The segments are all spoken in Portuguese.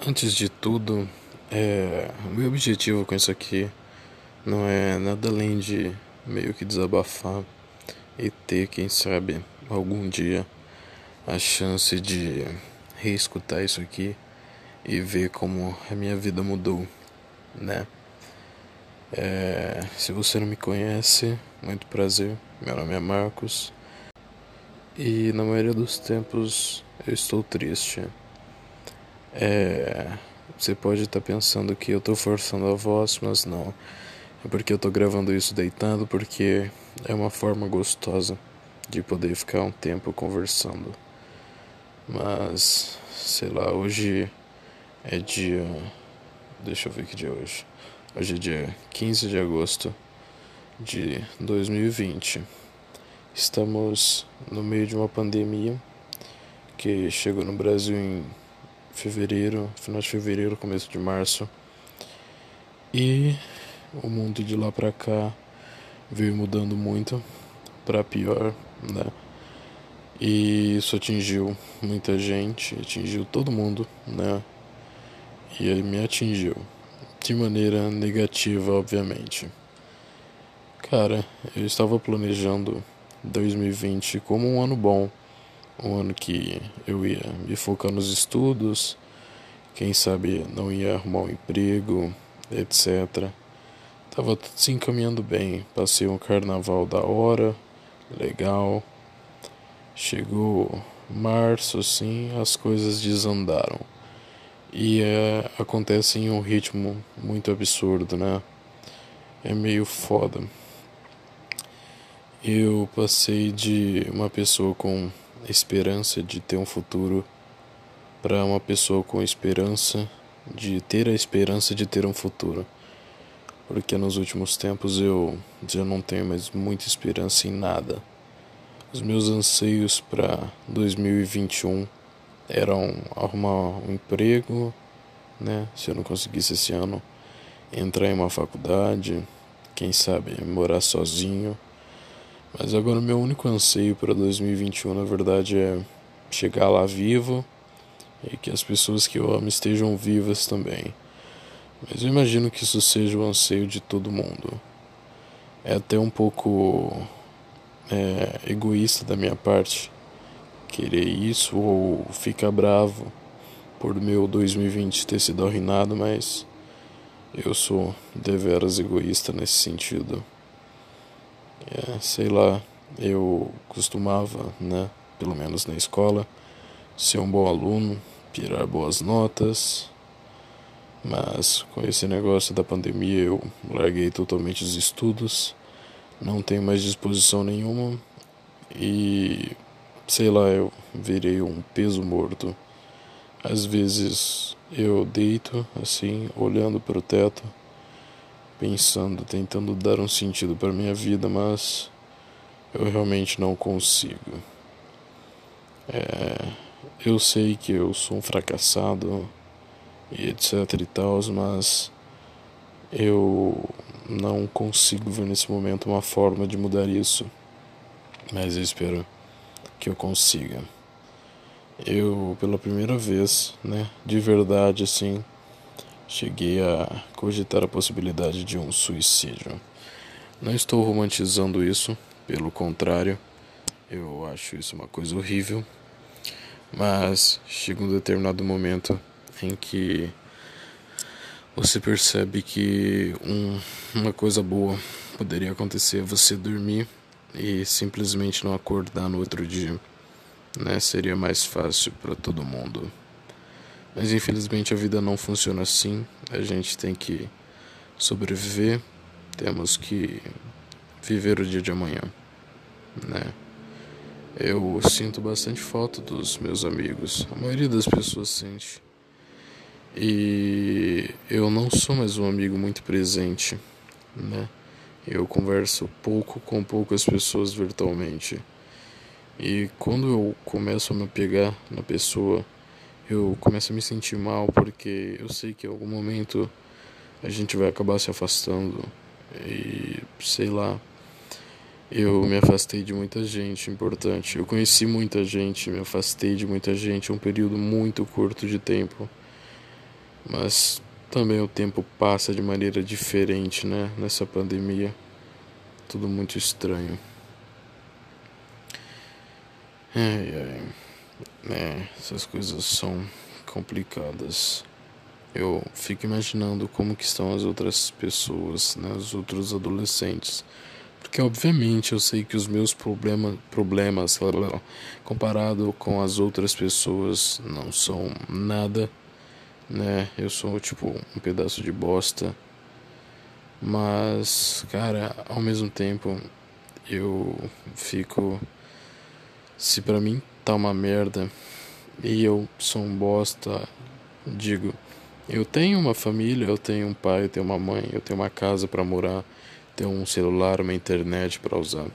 Antes de tudo, é, o meu objetivo com isso aqui não é nada além de meio que desabafar e ter, quem sabe, algum dia a chance de reescutar isso aqui e ver como a minha vida mudou, né? É, se você não me conhece, muito prazer. Meu nome é Marcos e na maioria dos tempos eu estou triste. É, você pode estar tá pensando que eu estou forçando a voz, mas não. É porque eu estou gravando isso deitado, porque é uma forma gostosa de poder ficar um tempo conversando. Mas, sei lá, hoje é dia. Deixa eu ver que dia é hoje. Hoje é dia 15 de agosto de 2020. Estamos no meio de uma pandemia que chegou no Brasil em fevereiro, final de fevereiro, começo de março. E o mundo de lá pra cá veio mudando muito para pior, né? E isso atingiu muita gente, atingiu todo mundo, né? E ele me atingiu de maneira negativa, obviamente. Cara, eu estava planejando 2020 como um ano bom um ano que eu ia me focar nos estudos, quem sabe não ia arrumar um emprego, etc. Tava tudo se encaminhando bem, passei um carnaval da hora, legal. Chegou março, assim, as coisas desandaram. E é, acontece em um ritmo muito absurdo, né? É meio foda. Eu passei de uma pessoa com esperança de ter um futuro para uma pessoa com esperança de ter a esperança de ter um futuro. Porque nos últimos tempos eu já não tenho mais muita esperança em nada. Os meus anseios para 2021 eram arrumar um emprego, né? Se eu não conseguisse esse ano, entrar em uma faculdade, quem sabe morar sozinho mas agora o meu único anseio para 2021, na verdade, é chegar lá vivo e que as pessoas que eu amo estejam vivas também. Mas eu imagino que isso seja o anseio de todo mundo. É até um pouco é, egoísta da minha parte querer isso ou ficar bravo por meu 2020 ter sido arruinado, mas eu sou deveras egoísta nesse sentido. É, sei lá, eu costumava, né, pelo menos na escola, ser um bom aluno, tirar boas notas, mas com esse negócio da pandemia eu larguei totalmente os estudos, não tenho mais disposição nenhuma e sei lá, eu virei um peso morto. Às vezes eu deito assim, olhando para o teto pensando, tentando dar um sentido para minha vida, mas eu realmente não consigo. É, eu sei que eu sou um fracassado e etc e tal, mas eu não consigo ver nesse momento uma forma de mudar isso. Mas eu espero que eu consiga. Eu, pela primeira vez, né, de verdade assim, cheguei a cogitar a possibilidade de um suicídio. Não estou romantizando isso, pelo contrário, eu acho isso uma coisa horrível, mas chega um determinado momento em que você percebe que um, uma coisa boa poderia acontecer você dormir e simplesmente não acordar no outro dia, né? Seria mais fácil para todo mundo. Mas infelizmente a vida não funciona assim. A gente tem que sobreviver, temos que viver o dia de amanhã, né? Eu sinto bastante falta dos meus amigos. A maioria das pessoas sente. E eu não sou mais um amigo muito presente, né? Eu converso pouco com poucas pessoas virtualmente. E quando eu começo a me pegar na pessoa, eu começo a me sentir mal porque eu sei que em algum momento a gente vai acabar se afastando e sei lá. Eu me afastei de muita gente importante. Eu conheci muita gente, me afastei de muita gente em um período muito curto de tempo. Mas também o tempo passa de maneira diferente, né? Nessa pandemia. Tudo muito estranho. Ai, ai. É, essas coisas são complicadas. Eu fico imaginando como que estão as outras pessoas, né, os outros adolescentes. Porque obviamente eu sei que os meus problema, problemas, comparado com as outras pessoas, não são nada né? Eu sou tipo um pedaço de bosta. Mas, cara, ao mesmo tempo eu fico se para mim tá uma merda e eu sou um bosta, digo, eu tenho uma família, eu tenho um pai, eu tenho uma mãe, eu tenho uma casa para morar, tenho um celular, uma internet para usar.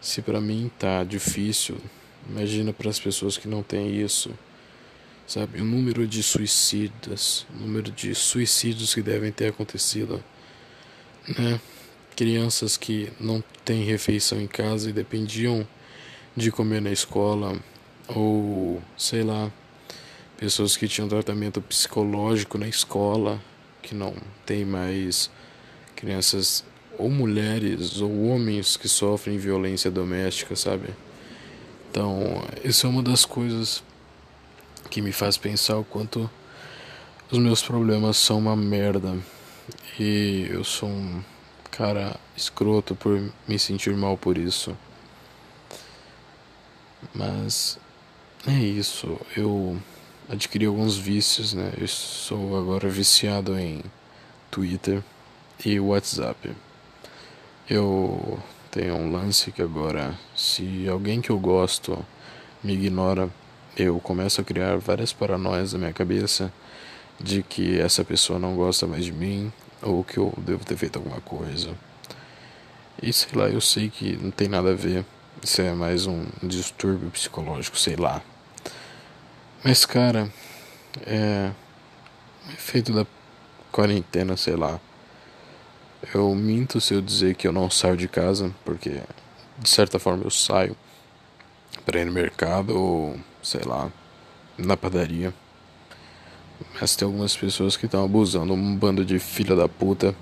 Se para mim tá difícil, imagina para as pessoas que não têm isso sabe? O número de suicidas, o número de suicídios que devem ter acontecido, né? Crianças que não têm refeição em casa e dependiam de comer na escola, ou sei lá, pessoas que tinham tratamento psicológico na escola, que não tem mais crianças ou mulheres ou homens que sofrem violência doméstica, sabe? Então, isso é uma das coisas que me faz pensar o quanto os meus problemas são uma merda e eu sou um cara escroto por me sentir mal por isso. Mas é isso, eu adquiri alguns vícios, né? Eu sou agora viciado em Twitter e WhatsApp. Eu tenho um lance que agora, se alguém que eu gosto me ignora, eu começo a criar várias paranoias na minha cabeça de que essa pessoa não gosta mais de mim ou que eu devo ter feito alguma coisa. E sei lá, eu sei que não tem nada a ver. Isso é mais um distúrbio psicológico, sei lá. Mas cara, é. Efeito da quarentena, sei lá. Eu minto se eu dizer que eu não saio de casa, porque de certa forma eu saio para ir no mercado ou sei lá, na padaria. Mas tem algumas pessoas que estão abusando, um bando de filha da puta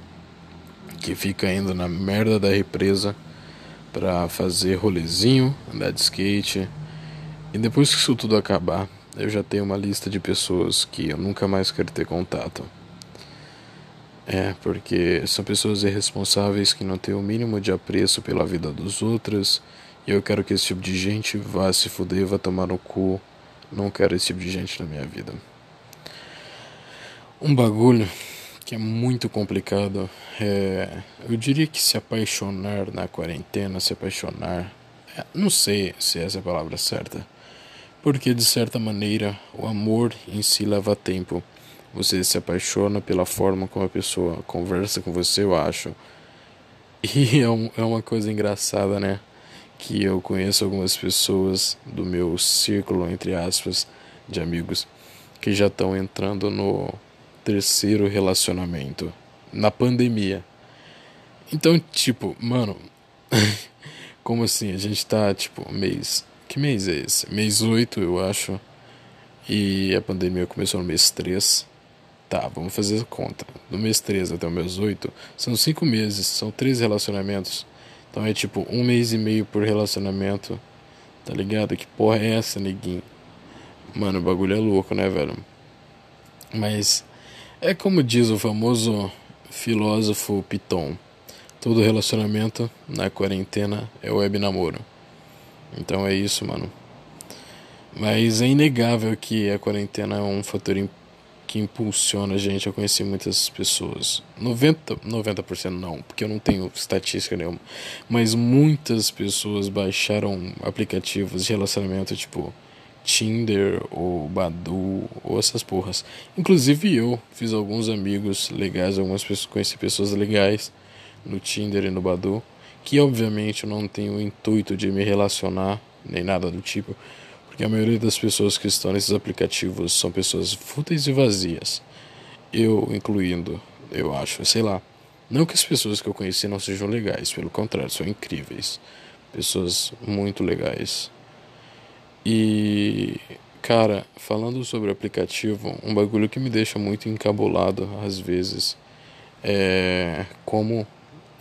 que fica indo na merda da represa pra fazer rolezinho, andar de skate. E depois que isso tudo acabar, eu já tenho uma lista de pessoas que eu nunca mais quero ter contato. É, porque são pessoas irresponsáveis que não têm o mínimo de apreço pela vida dos outros e eu quero que esse tipo de gente vá se fuder, vá tomar no cu. Não quero esse tipo de gente na minha vida. Um bagulho que é muito complicado é. Eu diria que se apaixonar na quarentena, se apaixonar. É, não sei se essa é a palavra certa. Porque de certa maneira o amor em si leva tempo. Você se apaixona pela forma como a pessoa conversa com você, eu acho. E é, um, é uma coisa engraçada, né? que eu conheço algumas pessoas do meu círculo, entre aspas, de amigos, que já estão entrando no terceiro relacionamento, na pandemia. Então, tipo, mano, como assim? A gente tá, tipo, mês. Que mês é esse? Mês 8, eu acho. E a pandemia começou no mês 3. Tá, vamos fazer a conta. Do mês 3 até o mês 8, são 5 meses, são 3 relacionamentos. Então é tipo um mês e meio por relacionamento. Tá ligado? Que porra é essa, neguinho? Mano, o bagulho é louco, né, velho? Mas é como diz o famoso filósofo Piton: todo relacionamento na quarentena é web namoro. Então é isso, mano. Mas é inegável que a quarentena é um fator que impulsiona a gente a conhecer muitas pessoas. 90%, 90% não, porque eu não tenho estatística nenhuma. Mas muitas pessoas baixaram aplicativos de relacionamento tipo Tinder ou Badu ou essas porras. Inclusive eu fiz alguns amigos legais, algumas pessoas, conheci pessoas legais no Tinder e no Badu, que obviamente eu não tenho o intuito de me relacionar nem nada do tipo e a maioria das pessoas que estão nesses aplicativos são pessoas fúteis e vazias. Eu incluindo, eu acho, sei lá. Não que as pessoas que eu conheci não sejam legais, pelo contrário, são incríveis. Pessoas muito legais. E, Cara, falando sobre aplicativo, um bagulho que me deixa muito encabulado às vezes é como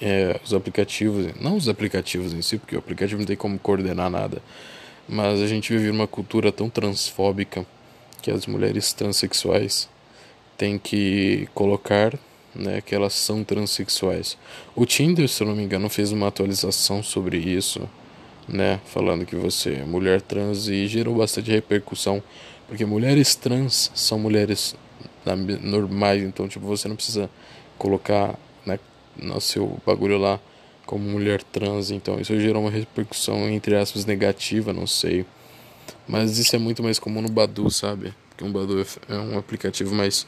é, os aplicativos, não os aplicativos em si, porque o aplicativo não tem como coordenar nada, mas a gente vive numa cultura tão transfóbica que as mulheres transexuais têm que colocar né, que elas são transexuais. O Tinder, se eu não me engano, fez uma atualização sobre isso, né, falando que você é mulher trans e gerou bastante repercussão, porque mulheres trans são mulheres normais, então tipo você não precisa colocar né, no seu bagulho lá como mulher trans, então isso gerou uma repercussão entre aspas negativa, não sei. Mas isso é muito mais comum no Badu, sabe? Porque um Badu é um aplicativo mais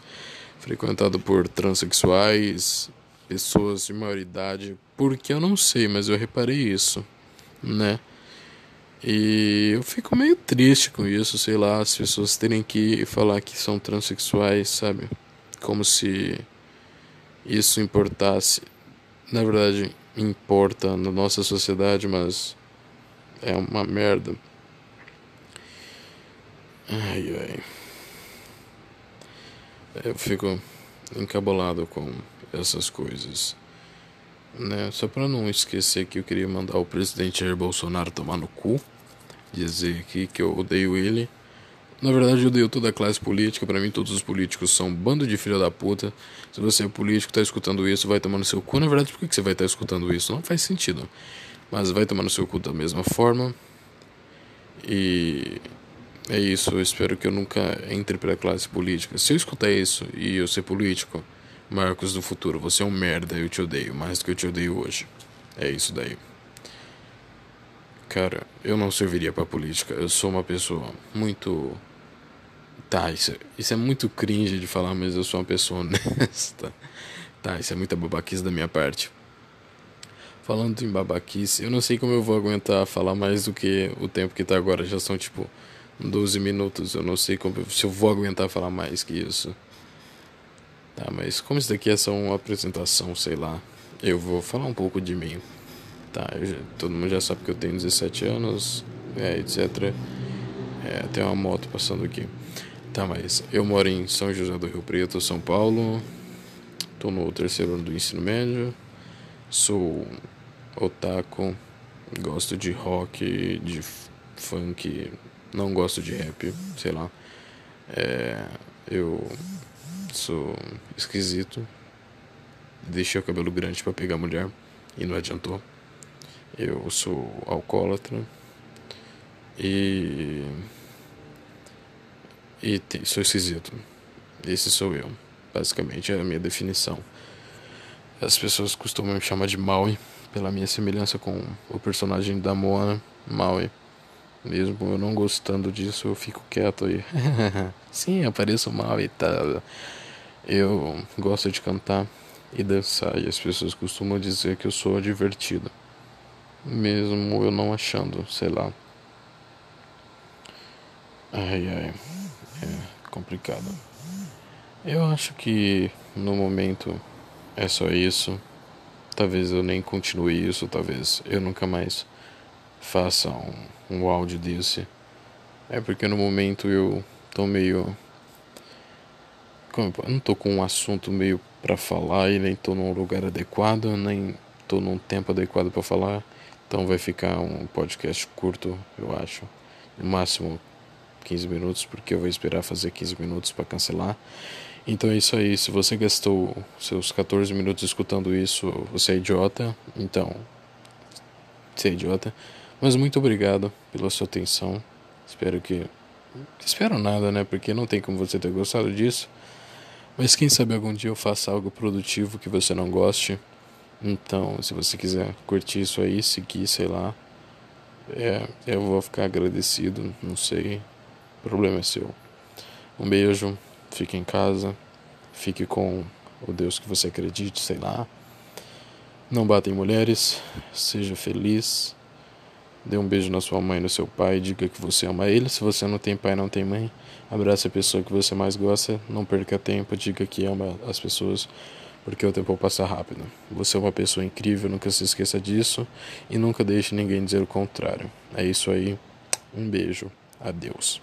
frequentado por transexuais, pessoas de maioridade, porque eu não sei, mas eu reparei isso, né? E eu fico meio triste com isso, sei lá, as pessoas terem que falar que são transexuais, sabe? Como se isso importasse. Na verdade, importa na nossa sociedade, mas é uma merda. Ai, ai. Eu fico encabulado com essas coisas. Né? Só para não esquecer que eu queria mandar o presidente Jair Bolsonaro tomar no cu, dizer aqui que eu odeio ele. Na verdade, eu odeio toda a classe política. Para mim, todos os políticos são um bando de filha da puta. Se você é político, tá escutando isso, vai tomar no seu cu. Na verdade, por que você vai estar tá escutando isso? Não faz sentido. Mas vai tomar no seu cu da mesma forma. E é isso. Eu espero que eu nunca entre para a classe política. Se eu escutar isso e eu ser político, Marcos do futuro, você é um merda. Eu te odeio mais do que eu te odeio hoje. É isso daí. Cara, eu não serviria para política. Eu sou uma pessoa muito Tá, isso, isso é muito cringe de falar, mas eu sou uma pessoa honesta. Tá, isso é muita babaquice da minha parte. Falando em babaquice, eu não sei como eu vou aguentar falar mais do que o tempo que tá agora. Já são tipo 12 minutos. Eu não sei como, se eu vou aguentar falar mais que isso. Tá, mas como isso daqui é só uma apresentação, sei lá, eu vou falar um pouco de mim. Tá, já, todo mundo já sabe que eu tenho 17 anos, é, etc. É, tem uma moto passando aqui. Tá, mas eu moro em São José do Rio Preto, São Paulo. Tô no terceiro ano do ensino médio. Sou otaku. Gosto de rock, de funk. Não gosto de rap, sei lá. É, eu sou esquisito. Deixei o cabelo grande para pegar mulher e não adiantou. Eu sou alcoólatra. E e sou esquisito. Esse sou eu. Basicamente é a minha definição. As pessoas costumam me chamar de Maui pela minha semelhança com o personagem da Moana, Maui. Mesmo eu não gostando disso, eu fico quieto aí. Sim, apareço mal e tal. Eu gosto de cantar e dançar e as pessoas costumam dizer que eu sou divertido. Mesmo eu não achando, sei lá. Ai ai é complicado. Eu acho que no momento é só isso. Talvez eu nem continue isso, talvez eu nunca mais faça um, um áudio desse. É porque no momento eu tô meio. Como eu não tô com um assunto meio para falar e nem tô num lugar adequado, nem tô num tempo adequado para falar. Então vai ficar um podcast curto, eu acho. No máximo 15 minutos, porque eu vou esperar fazer 15 minutos para cancelar. Então é isso aí. Se você gastou seus 14 minutos escutando isso, você é idiota. Então, você é idiota. Mas muito obrigado pela sua atenção. Espero que. Espero nada, né? Porque não tem como você ter gostado disso. Mas quem sabe algum dia eu faça algo produtivo que você não goste. Então, se você quiser curtir isso aí, seguir, sei lá. É, eu vou ficar agradecido, não sei. O problema é seu. Um beijo, fique em casa, fique com o Deus que você acredite, sei lá. Não bata em mulheres, seja feliz. Dê um beijo na sua mãe no seu pai, diga que você ama ele. Se você não tem pai, não tem mãe, abrace a pessoa que você mais gosta, não perca tempo, diga que ama as pessoas, porque o tempo passa rápido. Você é uma pessoa incrível, nunca se esqueça disso e nunca deixe ninguém dizer o contrário. É isso aí. Um beijo. Adeus.